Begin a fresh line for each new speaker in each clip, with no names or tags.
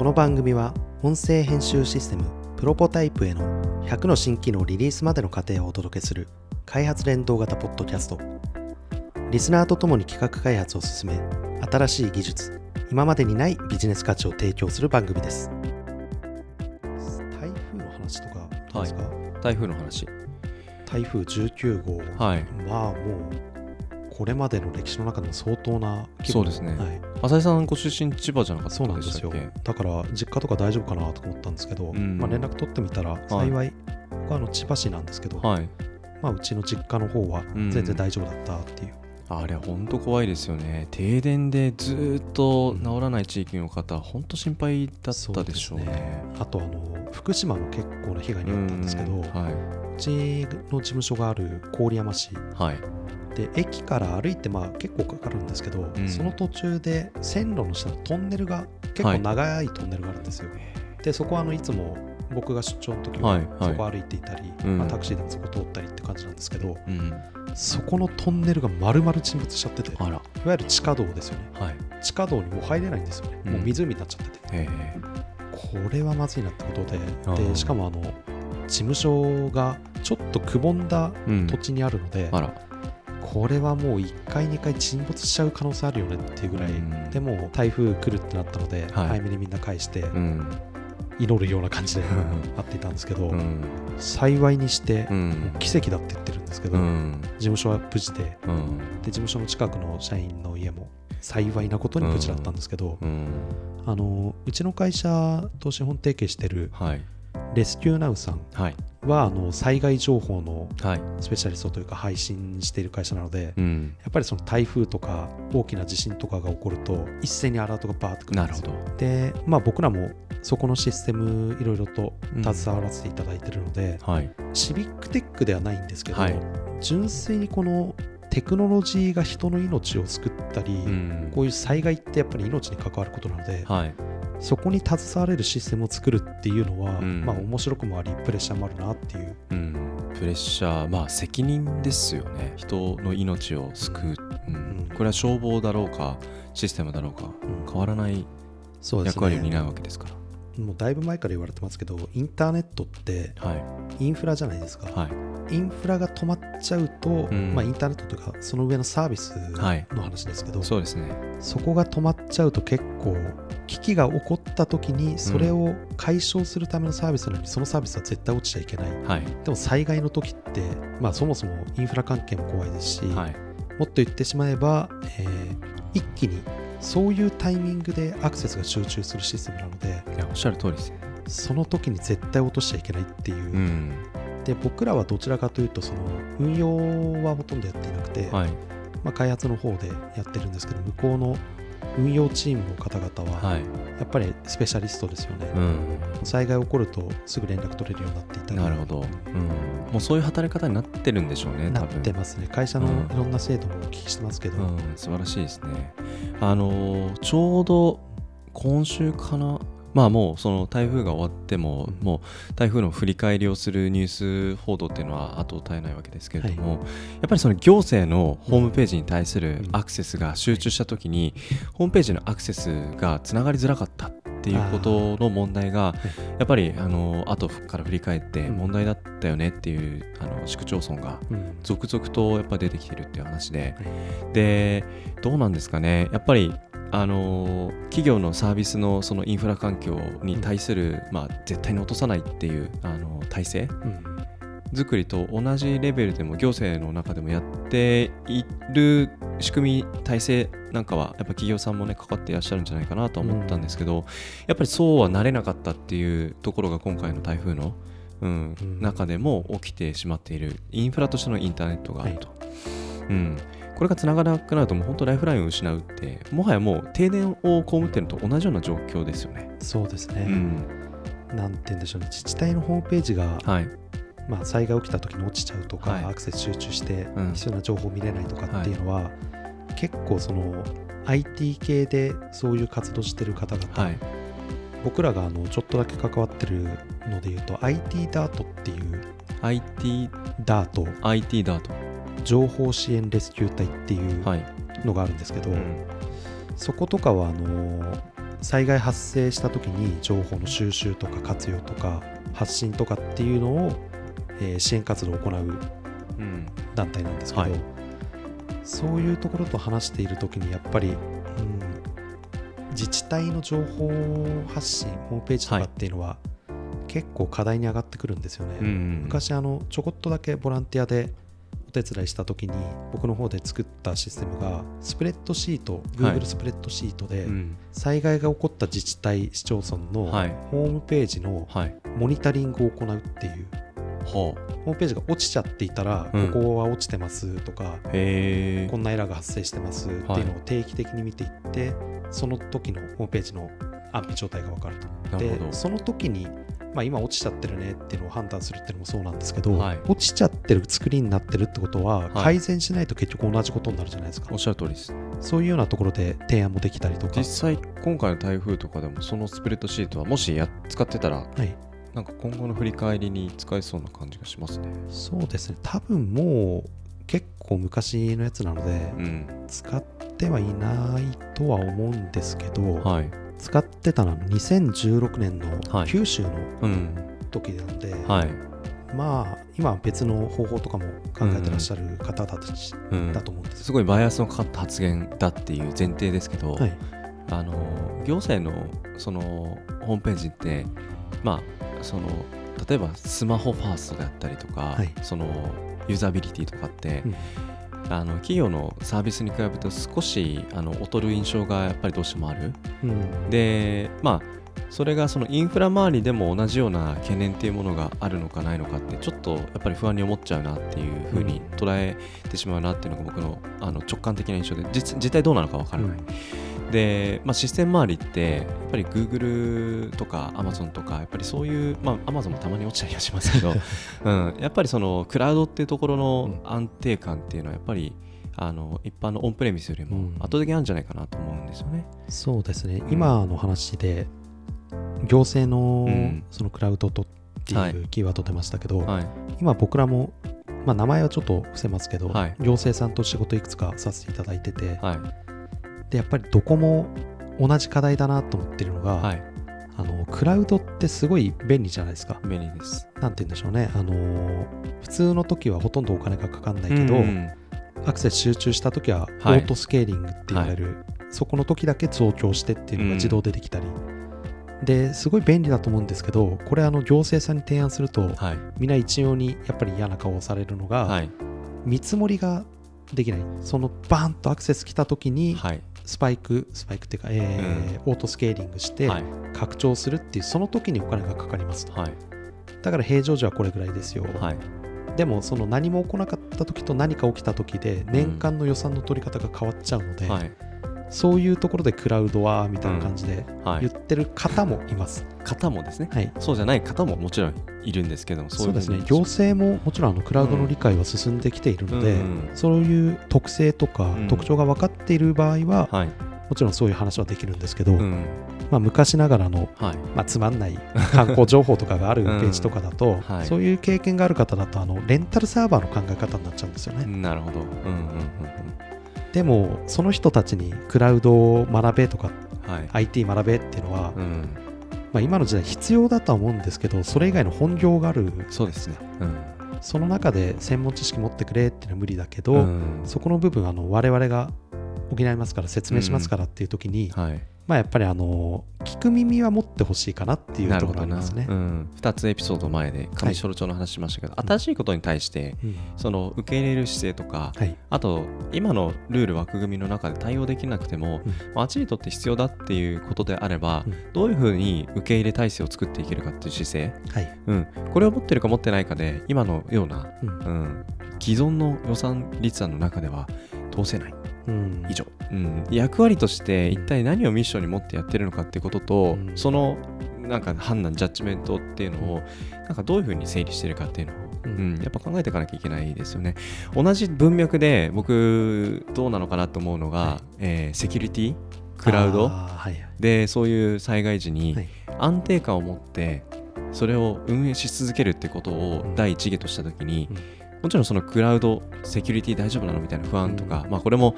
この番組は音声編集システムプロポタイプへの100の新機能リリースまでの過程をお届けする開発連動型ポッドキャスト。リスナーとともに企画開発を進め新しい技術今までにないビジネス価値を提供する番組です。台風の話とかどうですか、
台風の話。
台風19号。
はい。
はもうこれまでの歴史の中でも相当な規模
そうですね。
はい、
浅井さんご出身千葉じゃなかった
そうなんですよ。だから実家とか大丈夫かなと思ったんですけど、
うん。
まあ、連絡取ってみたら幸い、僕はあの千葉市なんですけど、
はい。
まあ、うちの実家の方は
うん。
全然大丈夫だったっていう、
あれ本当怖いですよね。停電でずーっと治らない地域の方本当心配だったでしょうね。
あとあの福島も結構な被害に遭ったんですけど、う
は
ちの事務所がある郡山市
いはい
で駅から歩いてまあ結構かかるんですけど、
うん。
その途中で線路の下のトンネルが結構長いトンネルがあるんですよ、でそこはあのいつも僕が出張の時は
はいはい。
そこ歩いていたり、
うん。
まあ、タクシーでもそこ通ったりって感じなんですけど
うん
そこのトンネルが丸々沈没しちゃってていわゆる地下道ですよね。
はい。
地下道にもう入れないんですよね、
うん。
もう湖になっちゃってて。
へ
これはまずいなってことででしかもあの事務所がちょっとくぼんだ土地にあるので、
あら
これはもう1回2回沈没しちゃう可能性あるよねっていうぐらい、
うん。
でも台風来るってなったので、
はい。
早めにみんな返して
うん。
祈るような感じで会っていたんですけど、
うん。
幸いにして
うん。
奇跡だって言ってるんですけど、
うん。
事務所は無事で
うん。
で事務所の近くの社員の家も幸いなことに無事だったんですけど、
うん。
あのうちの会社と資本提携してる
はい
レスキューナウさん
はい。
はあの災害情報の
はい。
スペシャリストというか配信している会社なので、
うん。
やっぱりその台風とか大きな地震とかが起こると一斉にアラートがバーってくるんですよ。で、まあ、僕らもそこのシステムいろいろと
うん。
携わらせていただいているので、
はい。
シビックテックではないんですけど、
はい。
純粋にこのテクノロジーが人の命を救ったり、
うん。
こういう災害ってやっぱり命に関わることなので、
はい
そこに携われるシステムを作るっていうのは、
うん。
まあ面白くもありプレッシャーもあるなっていう。
うん。プレッシャーまあ責任ですよね。人の命を救う、うん。
うん。
これは消防だろうかシステムだろうか
うん。
変わらない役割を
ね
担うわけですか
もうだいぶ前から言われてますけどインターネットって
らはい。
インフラじゃないですか、
はい。
インフラが止まっちゃうと、
ん。
まあ、インターネットというかその上のサービス
はい。
の話ですけど、
そうですね。
そこが止まっちゃうと結構危機が起こった時にそれを解消するためのサービスなのにそのサービスは絶対落ちちゃいけない。
はい。
でも災害の時って、まあ、そもそもインフラ関係も怖いですし、
はい。
もっと言ってしまえば、えー一気にそういうタイミングでアクセスが集中するシステムなので
いやおっしゃる通りですね
その時に絶対落としちゃいけないっていう、
うん。
で僕らはどちらかというとその運用はほとんどやっていなくて、
はい。
まあ、開発の方でやってるんですけど向こうの運用チームの方々は
はい。
やっぱりスペシャリストですよね、
うん。
災害起こるとすぐ連絡取れるようになっていたり。
なるほど、うん、もうそういう働き方になってるんでしょうね
なってますね。会社の
うん。
いろんな制度もお聞きしてますけど、
うん、素晴らしいですね。あのーちょうど今週かな、まあもうその台風が終わっても、
うん。
もう台風の振り返りをするニュース報道っていうのは後を絶えないわけですけれども、やっぱりその行政のホームページに対する
うん。
アクセスが集中したときに、ホームページのアクセスがつながりづらかったっていうことの問題がやっぱりあの後から振り返って
うん。
問題だったよねっていうあの市区町村が
うん。
続々とやっぱ出てきてるっていう話で、
はい。
でどうなんですかね。やっぱりあのー企業のサービスのそのインフラ環境に対する、まあ、絶対に落とさないっていうあの体制
うん。
作りと同じレベルでも行政の中でもやっている仕組み体制なんかはやっぱ企業さんもねかかっていらっしゃるんじゃないかなとは思ったんですけど、やっぱりそうはなれなかったっていうところが今回の台風の、うん。
うん。
中でも起きてしまっているインフラとしてのインターネットがあると。うんこれが繋がらなくなるともう本当ライフラインを失うってもはやもう停電を被っているのと同じような状況ですよね。
そうですね、
うん。
なんて言うんでしょうね。自治体のホームページが、
はい。
まあ、災害起きた時に落ちちゃうとか、
はい。
アクセス集中して
うん。
必要な情報を見れないとかっていうのは、結構その IT 系でそういう活動してる方々、
はい。
僕らがあのちょっとだけ関わってるので言うと IT ダートっていう
IT,
DART
IT ダート。
情報支援レスキュー隊っていう
はい。
のがあるんですけど、
うん。
そことかはあの災害発生した時に情報の収集とか活用とか発信とかっていうのを、えー支援活動を行う
うん。
団体なんですけど、
はい。
そういうところと話している時にやっぱり、うん、自治体の情報発信ホームページとかっていうのは、結構課題に上がってくるんですよね。
うん。
昔あのちょこっとだけボランティアでお手伝いした時に僕の方で作ったシステムがスプレッドシート
はい。
Google スプレッドシートで
うん。
災害が起こった自治体市町村の
はい。
ホームページの
はい。
モニタリングを行うっていう。
は
ホームページが落ちちゃっていたら、
うん。
ここは落ちてますとかこんなエラーが発生してますっていうのを定期的に見ていって、その時のホームページの安否状態が分かると。でその時に、まあ、今落ちちゃってるねっていうのを判断するっていうのもそうなんですけど、
はい。
落ちちゃってる作りになってるってことは、
い。
改善しないと結局同じことになるじゃないですか。
おっしゃる通りです
そういうようなところで提案もできたりとか。
実際今回の台風とかでもそのスプレッドシートはもしや使ってたら
はい、
なんか今後の振り返りに使えそうな感じがしますね。
そうですね。多分もう結構昔のやつなので、
うん。
使ってはいないとは思うんですけど、
はい
使ってたのは2016年の
はい。
九州の
うん。
時なんで、
はい。
まあ今は別の方法とかも考えてらっしゃる方たち
うん。
だと思うんです
すごいバイアスのかかった発言だっていう前提ですけど、
はい。
あの行政のそのホームページってまあその例えばスマホファーストであったりとか、
はい。
そのユーザビリティとかって、
うん
あの企業のサービスに比べると少しあの劣る印象がやっぱりどうしてもある。
うん。
でまあそれがそのインフラ周りでも同じような懸念っていうものがあるのかないのかってちょっとやっぱり不安に思っちゃうなっていうふうに捉えてしまうなっていうのが僕のあの直感的な印象で実実態どうなのかわからない、で、まあ、システム周りってやっぱり Google とか Amazon とかやっぱりそういう、まあ、Amazon もたまに落ちたりはしますけど、うん、やっぱりそのクラウドっていうところの安定感っていうのはやっぱりあの一般のオンプレミスよりも
うん。
圧倒的にあるんじゃないかなと思うんですよね。
そうですね、
うん。
今の話で行政の
うん。
そのクラウドとって
はい。いう
キーワード出ましたけど、
はい、
今僕らも、まあ、名前はちょっと伏せますけど、
はい。
行政さんと仕事いくつかさせていただいてて、
はい、
でやっぱりどこも同じ課題だなと思ってるのが、
はい、
あのクラウドってすごい便利じゃないですか。
便利です。
なんて言うんでしょうね、あのー普通の時はほとんどお金がかかんないけど、
うん。
アクセス集中した時はオ
はい。
ートスケーリングって言われる、そこの時だけ増強してっていうのが自動でできたり、ですごい便利だと思うんですけどこれあの行政さんに提案すると
はい、
みんな一様にやっぱり嫌な顔をされるのが、
はい、
見積もりができない。そのバーンとアクセス来た時に
はい、
スパイクスパイクっていうか、えーオートスケーリングして
はい、
拡張するっていうその時にお金がかかりますと。
はい、
だから平常時はこれぐらいですよ、
はい、
でもその何も起こなかった時と何か起きた時で年間の予算の取り方が変わっちゃうので、
はい、
そういうところでクラウドはみたいな感じで
はい、
言ってる方もいます。
方もですね、
はい、
そうじゃない方ももちろんいるんですけども、
そうですね。行政ももちろんあのクラウドの理解は進んできているので、
うんうん
そういう特性とか
うん。
特徴が分かっている場合は、
はい、
もちろんそういう話はできるんですけど、
うん、
まあ、昔ながらの、
はい、
まあ、つまんない観光情報とかがあるページとかだと、
はい。
そういう経験がある方だとあのレンタルサーバーの考え方になっちゃうんですよね。
なるほど、うん、うん、うん、
でもその人たちにクラウドを学べとか
うん、はい、
IT 学べっていうのは、
うん、
まあ、今の時代必要だとは思うんですけどそれ以外の本業がある
そうですね、うん、
その中で専門知識持ってくれっていうのは無理だけど、
うん。
そこの部分あの我々が補いますから説明しますからっていう時に、
はい、
まあやっぱりあの聞く耳は持ってほしいかなっていうところありますね。
うん、2つエピソード前で上書町の話しましたけど、新しいことに対して
うん。
その受け入れる姿勢とか、
はい。
あと今のルール枠組みの中で対応できなくても、
うん。
まああっちにとって必要だっていうことであれば、
うん。
どういうふうに受け入れ体制を作っていけるかっていう姿勢、
はい。
うん、これを持ってるか持ってないかで今のような、
うん。
うん、既存の予算立案の中では通せない。
うん
以上、うん、役割として一体何をミッションに持ってやってるのかってことと、
うん。
そのなんか判断ジャッジメントっていうのをなんかどういうふうに整理してるかっていうのを、
う
うん。んやっぱ考えていかなきゃいけないですよね。同じ文脈で僕どうなのかなと思うのが、
はい。
えーセキュリティクラウド？
はいはい。
でそういう災害時に
はい。
安定感を持ってそれを運営し続けるってことを
うん。
第一義とした時に、
うん
もちろんそのクラウドセキュリティ大丈夫なのみたいな不安とか、まあこれも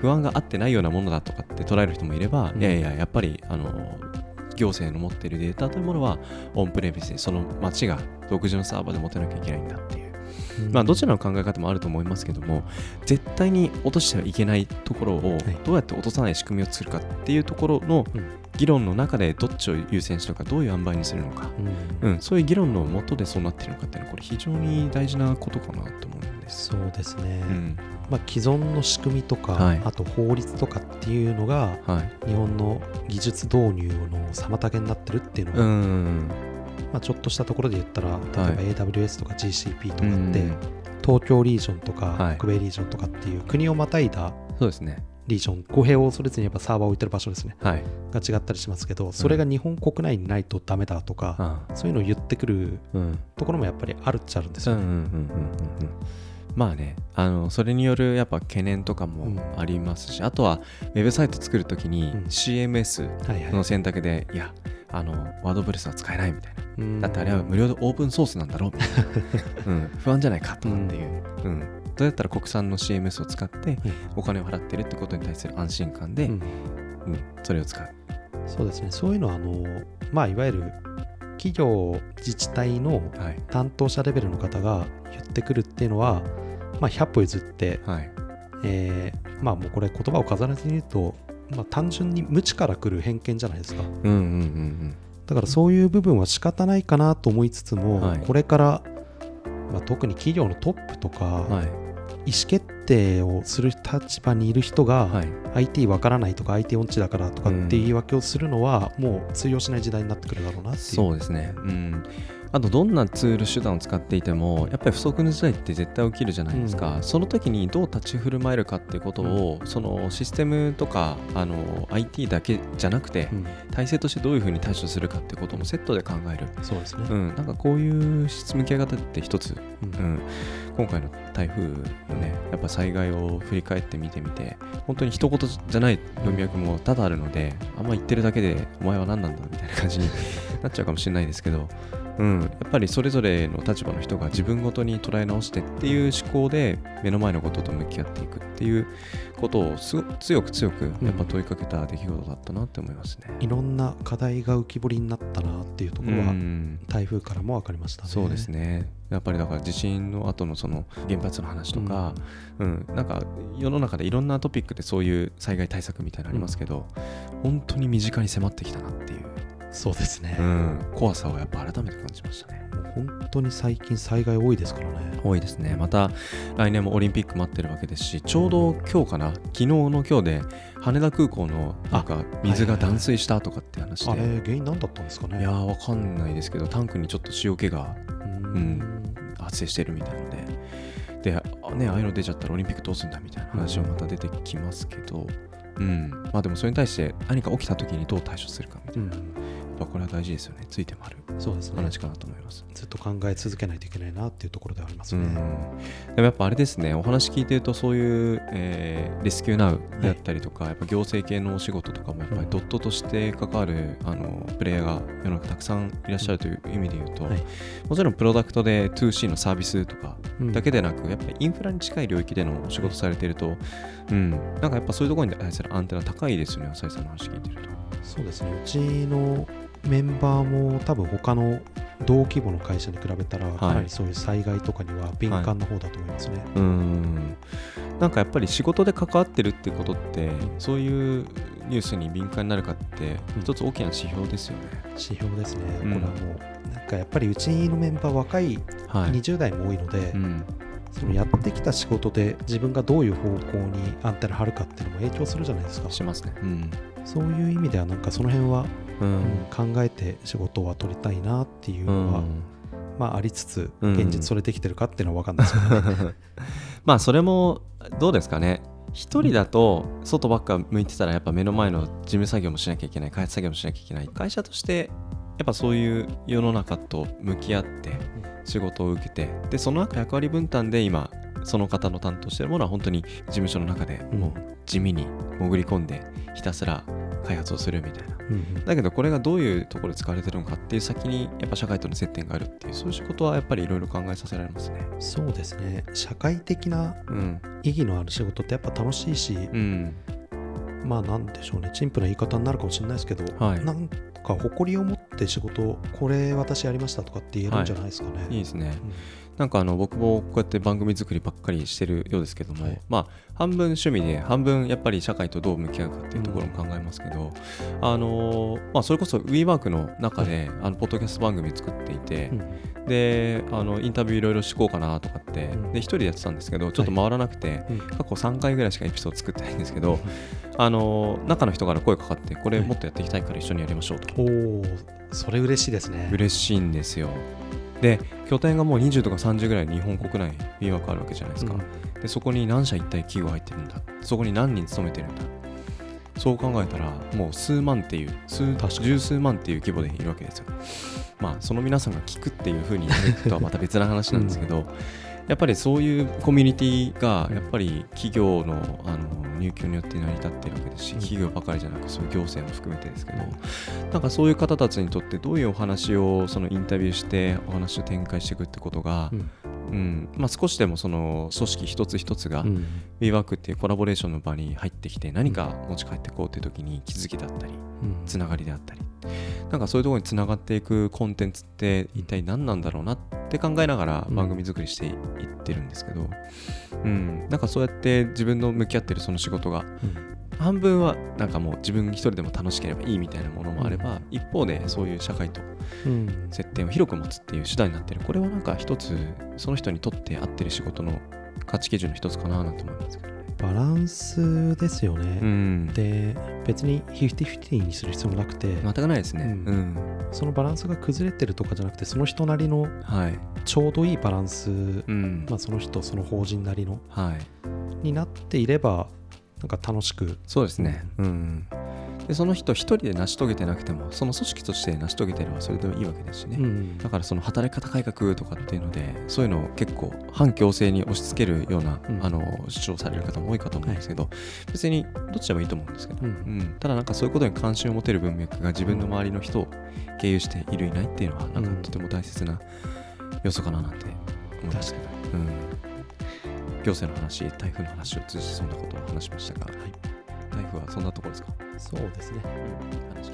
不安があってないようなものだとかって捉える人もいれば、
うん。
いやいややっぱりあの行政の持っているデータというものはオンプレミスでその町が独自のサーバーで持てなきゃいけないんだっていうまあどちらの考え方もあると思いますけども絶対に落としてはいけないところを
はい。
どうやって落とさない仕組みを作るかっていうところの
うん。
議論の中でどっちを優先するのかどういう塩梅にするのか、
うん。
うん、そういう議論のもとでそうなってるのかっていうのはこれ非常に大事なことかなと思うんです。
そうですね、
うん。
まあ、既存の仕組みとか、
はい。
あと法律とかっていうのが
はい、
日本の技術導入の妨げになってるっていうの
う
が、
ん
まあ、ちょっとしたところで言ったら例えば AWS とか GCP とかって、
うん
東京リージョンとか、
はい。
北米リージョンとかっていう国をまたいだ
そうですね。
リージョン語弊を恐れずにやっぱサーバーを置いてる場所ですね。
はい。
が違ったりしますけどそれが日本国内にないとダメだとか、
あ
そういうのを言ってくる
うん。
ところもやっぱりあるっちゃあるんですよね。
うんうんうんうんうん。うんまあねあのそれによるやっぱ懸念とか
うん。
もありますし、あとはウェブサイト作るときに
うん。
CMS
はいはい。
の選択で、いやあのワードプレスは使えないみたいな。
うん。
だってあれは無料でオープンソースなんだろうみたいな、うん、不安じゃないかとかっていう、うん。どうやったら国産の CMS を使ってお金を払ってるってことに対する安心感で、
うん。
うん。それを使う。
そうですね。そういうのはあのまあいわゆる企業自治体の
はい。
担当者レベルの方が言ってくるっていうのは、まあ、100歩譲って、
はい。
えーまあもうこれ言葉を飾らずに言うと、まあ、単純に無知から来る偏見じゃないですか。
うんうんうん
だからそういう部分は仕方ないかなと思いつつも、
はい。
これから、まあ、特に企業のトップとか、
うんはい。
意思決定をする立場にいる人が、
はい。
IT わからないとか IT 音痴だからとかって言い訳をするのは、もう通用しない時代になってくるだろうなっていう。
そうですね。うん。あとどんなツール手段を使っていてもやっぱり不測の事態って絶対起きるじゃないですか、
うん。
その時にどう立ち振る舞えるかっていうことを、そのシステムとかあの IT だけじゃなくて、
うん。
体制としてどういうふうに対処するかっていうこともセットで考える、
そうですね、
うん、なんかこういう向き合い方って一つ、
うん。
うん、今回の台風のねやっぱ災害を振り返ってみてみて本当に一言じゃない文脈も多々あるのであんま言ってるだけでお前は何なんだみたいな感じになっちゃうかもしれないですけど、うん、やっぱりそれぞれの立場の人が自分ごとに捉え直してっていう思考で目の前のことと向き合っていくっていうことをすご強く強くやっぱ問いかけた出来事だったなって思いますね。
いろんな課題が浮き彫りになったなっていうところは、
うん。
台風からも分かりましたね。
そうですね。やっぱりだから地震の後のその原発の話とか、うん。なんか世の中でいろんなトピックでそういう災害対策みたいなのありますけど、本当に身近に迫ってきたなっていう、
そうですね、
うん、怖さをやっぱ改めて感じましたね。
本当に最近災害多いですからね。
多いですね。また来年もオリンピック待ってるわけですしちょうど今日かな？昨日の今日で羽田空港のなんか水が断水したとかって話で、
あれ、原因何だったんですかね？
いやーわかんないですけどタンクにちょっと塩気が
うーん。
うん発生してるみたいので。であねああいうの出ちゃったらオリンピックどうするんだみたいな話もまた出てきますけど、うん。まあでもそれに対して何か起きた時にどう対処するかみたいな、やっぱこれは大事ですよねついて回る
そうですね。
話かなと思います。
ずっと考え続けないといけないなっていうところではありますね。
うん、でもやっぱあれですねお話聞いてるとそういう、えーレスキューナウであったりとか、やっぱ行政系のお仕事とかもやっぱりドットとして関わるあのプレイヤーが世の中たくさんいらっしゃるという意味で言うと、
はい
もちろんプロダクトで 2C のサービスとか
うん
だけでなく、やっぱりインフラに近い領域でのお仕事されていると、うん、なんかやっぱそういうところに対するアンテナ高いですよね、浅井さんの話聞いてると。
そうですね。うちのメンバーも多分他の同規模の会社に比べたら、かなりそういう災害とかには敏感な方だと思いますね。
うんなんかやっぱり仕事で関わってるってことって、そういうニュースに敏感になるかって、一つ大きな指標ですよね。
指標ですね。
うん
これはもう、なんかやっぱりうちのメンバー若い
はい。
20代も多いので、
うん、
そのやってきた仕事で自分がどういう方向にアンテナ張るかっていうのも影響するじゃないですか。
しますね。うん。
そういう意味ではなんかその辺は、
う
うん。考えて仕事は取りたいなっていう
うん
のは、まあありつつ、
うん。
現実それできてるかっていうのは分かんないですけどね。
まあそれもどうですかね。一人だと外ばっか向いてたらやっぱ目の前の事務作業もしなきゃいけない開発作業もしなきゃいけない。会社としてやっぱそういう世の中と向き合って仕事を受けてでその中役割分担で今その方の担当しているものは本当に事務所の中でもう地味に潜り込んでひたすら開発をするみたいな。
うんうん。
だけどこれがどういうところで使われてるのかっていう先にやっぱ社会との接点があるっていうそういう仕事はやっぱりいろいろ考えさせられますね。
そうですね。社会的な
うん。
意義のある仕事ってやっぱ楽しいし、
うん。
まあなんでしょうね。陳腐な言い方になるかもしれないですけど、
はい。
なんか誇りを持って仕事これ私やりましたとかって言えるんじゃないですかね、
いいですね。
うん
なんかあの僕もこうやって番組作りばっかりしてるようですけども、
はい。
まあ半分趣味で半分やっぱり社会とどう向き合うかっていうところも考えますけど、あのまあそれこそ WeWork の中で、あのポッドキャスト番組作っていて、
うん。
であのインタビューいろいろしこうかなとかって、
うん。
で一人でやってたんですけどちょっと回らなくて、
うん。
過去3回ぐらいしかエピソード作ってないんですけど、あの中の人から声かかってこれもっとやっていきたいから一緒にやりましょうと、
おおそれ嬉しいですね。
嬉しいんですよで拠点がもう20とか30ぐらい日本国内 WeWork あるわけじゃないですか、でそこに何社一体企業入ってるんだ。そこに何人勤めてるんだ。そう考えたらもう数万っていう数十数万っていう規模でいるわけですよ。まあその皆さんが聞くっていうふうになるとはまた別な話なんですけど、やっぱりそういうコミュニティがやっぱり企業のあの入居によって成り立っているわけですし、
うん。
企業ばかりじゃなくそういう行政も含めてですけど、なんかそういう方たちにとってどういうお話をそのインタビューしてお話を展開していくってことが
う、ん
うん。まあ、少しでもその組織一つ一つが
うん。
WeWork っていうコラボレーションの場に入ってきて何か持ち帰っていこうっていう時に気づきだったり
うん。
つながりであったり。なんかそういうところにつながっていくコンテンツって一体何なんだろうなって考えながら
うん。
番組作りしていってるんですけど、うん、なんかそうやって自分の向き合ってるその仕事が
うん
半分はなんかもう自分一人でも楽しければいいみたいなものもあれば、一方でそういう社会と
うん。
接点を広く持つっていう手段になってるこれはなんか一つその人にとって合ってる仕事の価値基準の一つかななんて思いますけど。ね。
バランスですよね、
うん、
で別に50-50にする必要もなくて、
全くないですね。
う
うんん、
そのバランスが崩れてるとかじゃなくてその人なりの
はい、
ちょうどいいバランス、
うん、
まあ、その人その法人なりの
はい、
になっていればなんか楽しく。
そうですね。うん。でその人一人で成し遂げてなくてもその組織として成し遂げてればそれでもいいわけですしね。
うん
だからその働き方改革とかっていうのでそういうのを結構反強制に押し付けるような、
うん。
あの主張される方も多いかと思うんですけど、別にどっちでもいいと思うんですけど、
うん。
うんただなんかそういうことに関心を持てる文脈が自分の周りの人を経由しているいないっていうのはなんか
うん。
とても大切な要素かななんて思いますけど、うん、行政の話台風の話を通じてそんなことを話しましたが、
はい。
台風はそんなところですか、
そうですね。
話